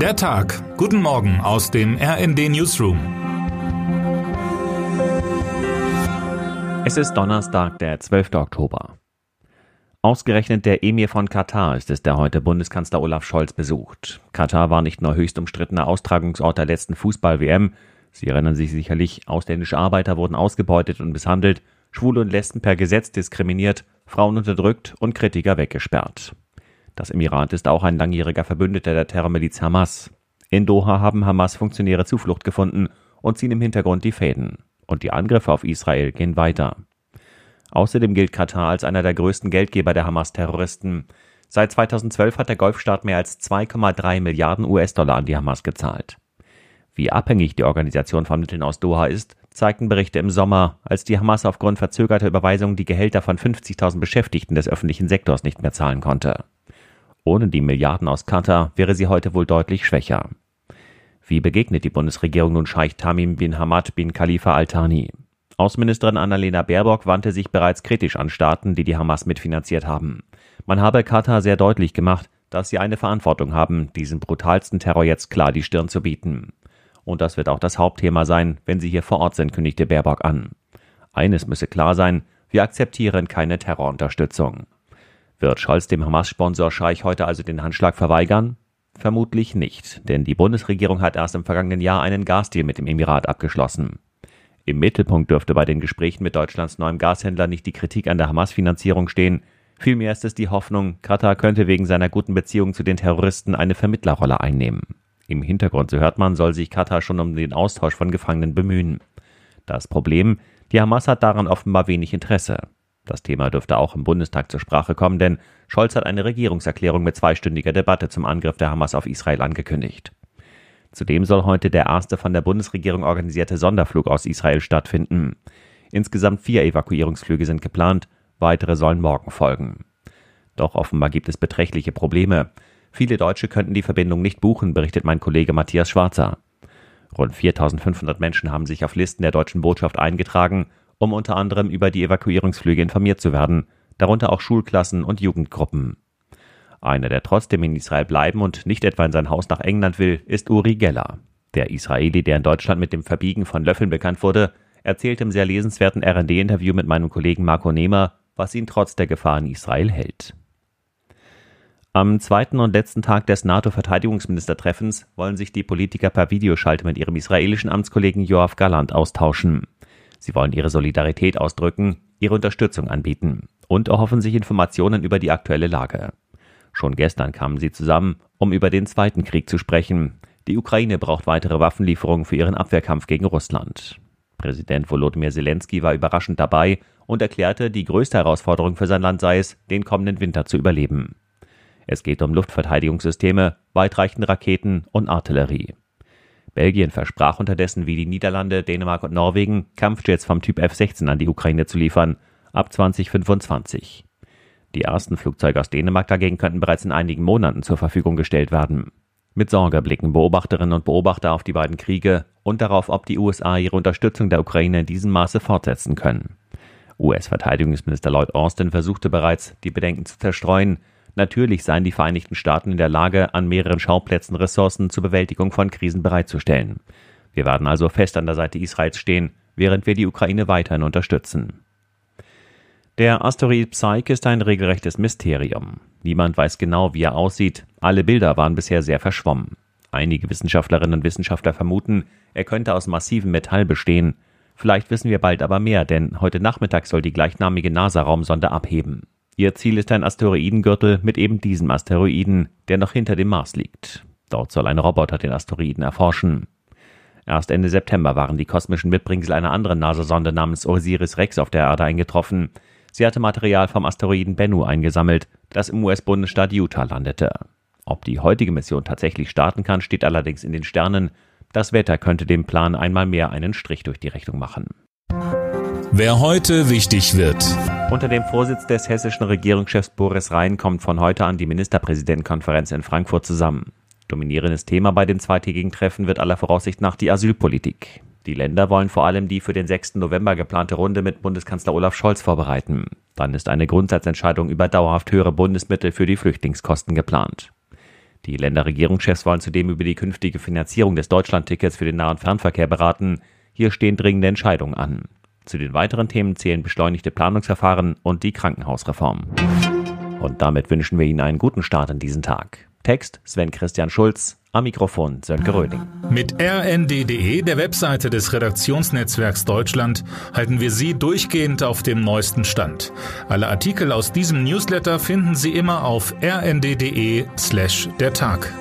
Der Tag. Guten Morgen aus dem RND Newsroom. Es ist Donnerstag, der 12. Oktober. Ausgerechnet der Emir von Katar ist es, der heute Bundeskanzler Olaf Scholz besucht. Katar war nicht nur höchst umstrittener Austragungsort der letzten Fußball-WM. Sie erinnern sich sicherlich, ausländische Arbeiter wurden ausgebeutet und misshandelt, Schwule und Lesben per Gesetz diskriminiert, Frauen unterdrückt und Kritiker weggesperrt. Das Emirat ist auch ein langjähriger Verbündeter der Terrormiliz Hamas. In Doha haben Hamas-Funktionäre Zuflucht gefunden und ziehen im Hintergrund die Fäden. Und die Angriffe auf Israel gehen weiter. Außerdem gilt Katar als einer der größten Geldgeber der Hamas-Terroristen. Seit 2012 hat der Golfstaat mehr als 2,3 Milliarden US-Dollar an die Hamas gezahlt. Wie abhängig die Organisation von Mitteln aus Doha ist, zeigten Berichte im Sommer, als die Hamas aufgrund verzögerter Überweisungen die Gehälter von 50.000 Beschäftigten des öffentlichen Sektors nicht mehr zahlen konnte. Ohne die Milliarden aus Katar wäre sie heute wohl deutlich schwächer. Wie begegnet die Bundesregierung nun Scheich Tamim bin Hamad bin Khalifa al-Thani? Außenministerin Annalena Baerbock wandte sich bereits kritisch an Staaten, die die Hamas mitfinanziert haben. Man habe Katar sehr deutlich gemacht, dass sie eine Verantwortung haben, diesem brutalsten Terror jetzt klar die Stirn zu bieten. Und das wird auch das Hauptthema sein, wenn sie hier vor Ort sind, kündigte Baerbock an. Eines müsse klar sein, wir akzeptieren keine Terrorunterstützung. Wird Scholz dem Hamas-Sponsor Scheich heute also den Handschlag verweigern? Vermutlich nicht, denn die Bundesregierung hat erst im vergangenen Jahr einen Gasdeal mit dem Emirat abgeschlossen. Im Mittelpunkt dürfte bei den Gesprächen mit Deutschlands neuem Gashändler nicht die Kritik an der Hamas-Finanzierung stehen, vielmehr ist es die Hoffnung, Katar könnte wegen seiner guten Beziehung zu den Terroristen eine Vermittlerrolle einnehmen. Im Hintergrund, so hört man, soll sich Katar schon um den Austausch von Gefangenen bemühen. Das Problem, die Hamas hat daran offenbar wenig Interesse. Das Thema dürfte auch im Bundestag zur Sprache kommen, denn Scholz hat eine Regierungserklärung mit zweistündiger Debatte zum Angriff der Hamas auf Israel angekündigt. Zudem soll heute der erste von der Bundesregierung organisierte Sonderflug aus Israel stattfinden. Insgesamt vier Evakuierungsflüge sind geplant, weitere sollen morgen folgen. Doch offenbar gibt es beträchtliche Probleme. Viele Deutsche könnten die Verbindung nicht buchen, berichtet mein Kollege Matthias Schwarzer. Rund 4500 Menschen haben sich auf Listen der deutschen Botschaft eingetragen um unter anderem über die Evakuierungsflüge informiert zu werden, darunter auch Schulklassen und Jugendgruppen. Einer, der trotzdem in Israel bleiben und nicht etwa in sein Haus nach England will, ist Uri Geller. Der Israeli, der in Deutschland mit dem Verbiegen von Löffeln bekannt wurde, erzählt im sehr lesenswerten RD-Interview mit meinem Kollegen Marco Nehmer, was ihn trotz der Gefahr in Israel hält. Am zweiten und letzten Tag des NATO-Verteidigungsministertreffens wollen sich die Politiker per Videoschalte mit ihrem israelischen Amtskollegen Joachim Galland austauschen. Sie wollen ihre Solidarität ausdrücken, ihre Unterstützung anbieten und erhoffen sich Informationen über die aktuelle Lage. Schon gestern kamen sie zusammen, um über den Zweiten Krieg zu sprechen. Die Ukraine braucht weitere Waffenlieferungen für ihren Abwehrkampf gegen Russland. Präsident Volodymyr Zelensky war überraschend dabei und erklärte, die größte Herausforderung für sein Land sei es, den kommenden Winter zu überleben. Es geht um Luftverteidigungssysteme, weitreichende Raketen und Artillerie. Belgien versprach unterdessen wie die Niederlande, Dänemark und Norwegen, Kampfjets vom Typ F-16 an die Ukraine zu liefern, ab 2025. Die ersten Flugzeuge aus Dänemark dagegen könnten bereits in einigen Monaten zur Verfügung gestellt werden. Mit Sorge blicken Beobachterinnen und Beobachter auf die beiden Kriege und darauf, ob die USA ihre Unterstützung der Ukraine in diesem Maße fortsetzen können. US-Verteidigungsminister Lloyd Austin versuchte bereits, die Bedenken zu zerstreuen, Natürlich seien die Vereinigten Staaten in der Lage, an mehreren Schauplätzen Ressourcen zur Bewältigung von Krisen bereitzustellen. Wir werden also fest an der Seite Israels stehen, während wir die Ukraine weiterhin unterstützen. Der Asteroid Psyche ist ein regelrechtes Mysterium. Niemand weiß genau, wie er aussieht. Alle Bilder waren bisher sehr verschwommen. Einige Wissenschaftlerinnen und Wissenschaftler vermuten, er könnte aus massivem Metall bestehen. Vielleicht wissen wir bald aber mehr, denn heute Nachmittag soll die gleichnamige NASA-Raumsonde abheben. Ihr Ziel ist ein Asteroidengürtel mit eben diesem Asteroiden, der noch hinter dem Mars liegt. Dort soll ein Roboter den Asteroiden erforschen. Erst Ende September waren die kosmischen Mitbringsel einer anderen NASA-Sonde namens Osiris Rex auf der Erde eingetroffen. Sie hatte Material vom Asteroiden Bennu eingesammelt, das im US-Bundesstaat Utah landete. Ob die heutige Mission tatsächlich starten kann, steht allerdings in den Sternen. Das Wetter könnte dem Plan einmal mehr einen Strich durch die Rechnung machen. Wer heute wichtig wird. Unter dem Vorsitz des hessischen Regierungschefs Boris Rhein kommt von heute an die Ministerpräsidentenkonferenz in Frankfurt zusammen. Dominierendes Thema bei dem zweitägigen Treffen wird aller Voraussicht nach die Asylpolitik. Die Länder wollen vor allem die für den 6. November geplante Runde mit Bundeskanzler Olaf Scholz vorbereiten. Dann ist eine Grundsatzentscheidung über dauerhaft höhere Bundesmittel für die Flüchtlingskosten geplant. Die Länderregierungschefs wollen zudem über die künftige Finanzierung des Deutschlandtickets für den Nah- und Fernverkehr beraten. Hier stehen dringende Entscheidungen an. Zu den weiteren Themen zählen beschleunigte Planungsverfahren und die Krankenhausreform. Und damit wünschen wir Ihnen einen guten Start in diesen Tag. Text Sven Christian Schulz, am Mikrofon Sönke Röding. Mit rnd.de, der Webseite des Redaktionsnetzwerks Deutschland, halten wir Sie durchgehend auf dem neuesten Stand. Alle Artikel aus diesem Newsletter finden Sie immer auf rnd.de slash der Tag.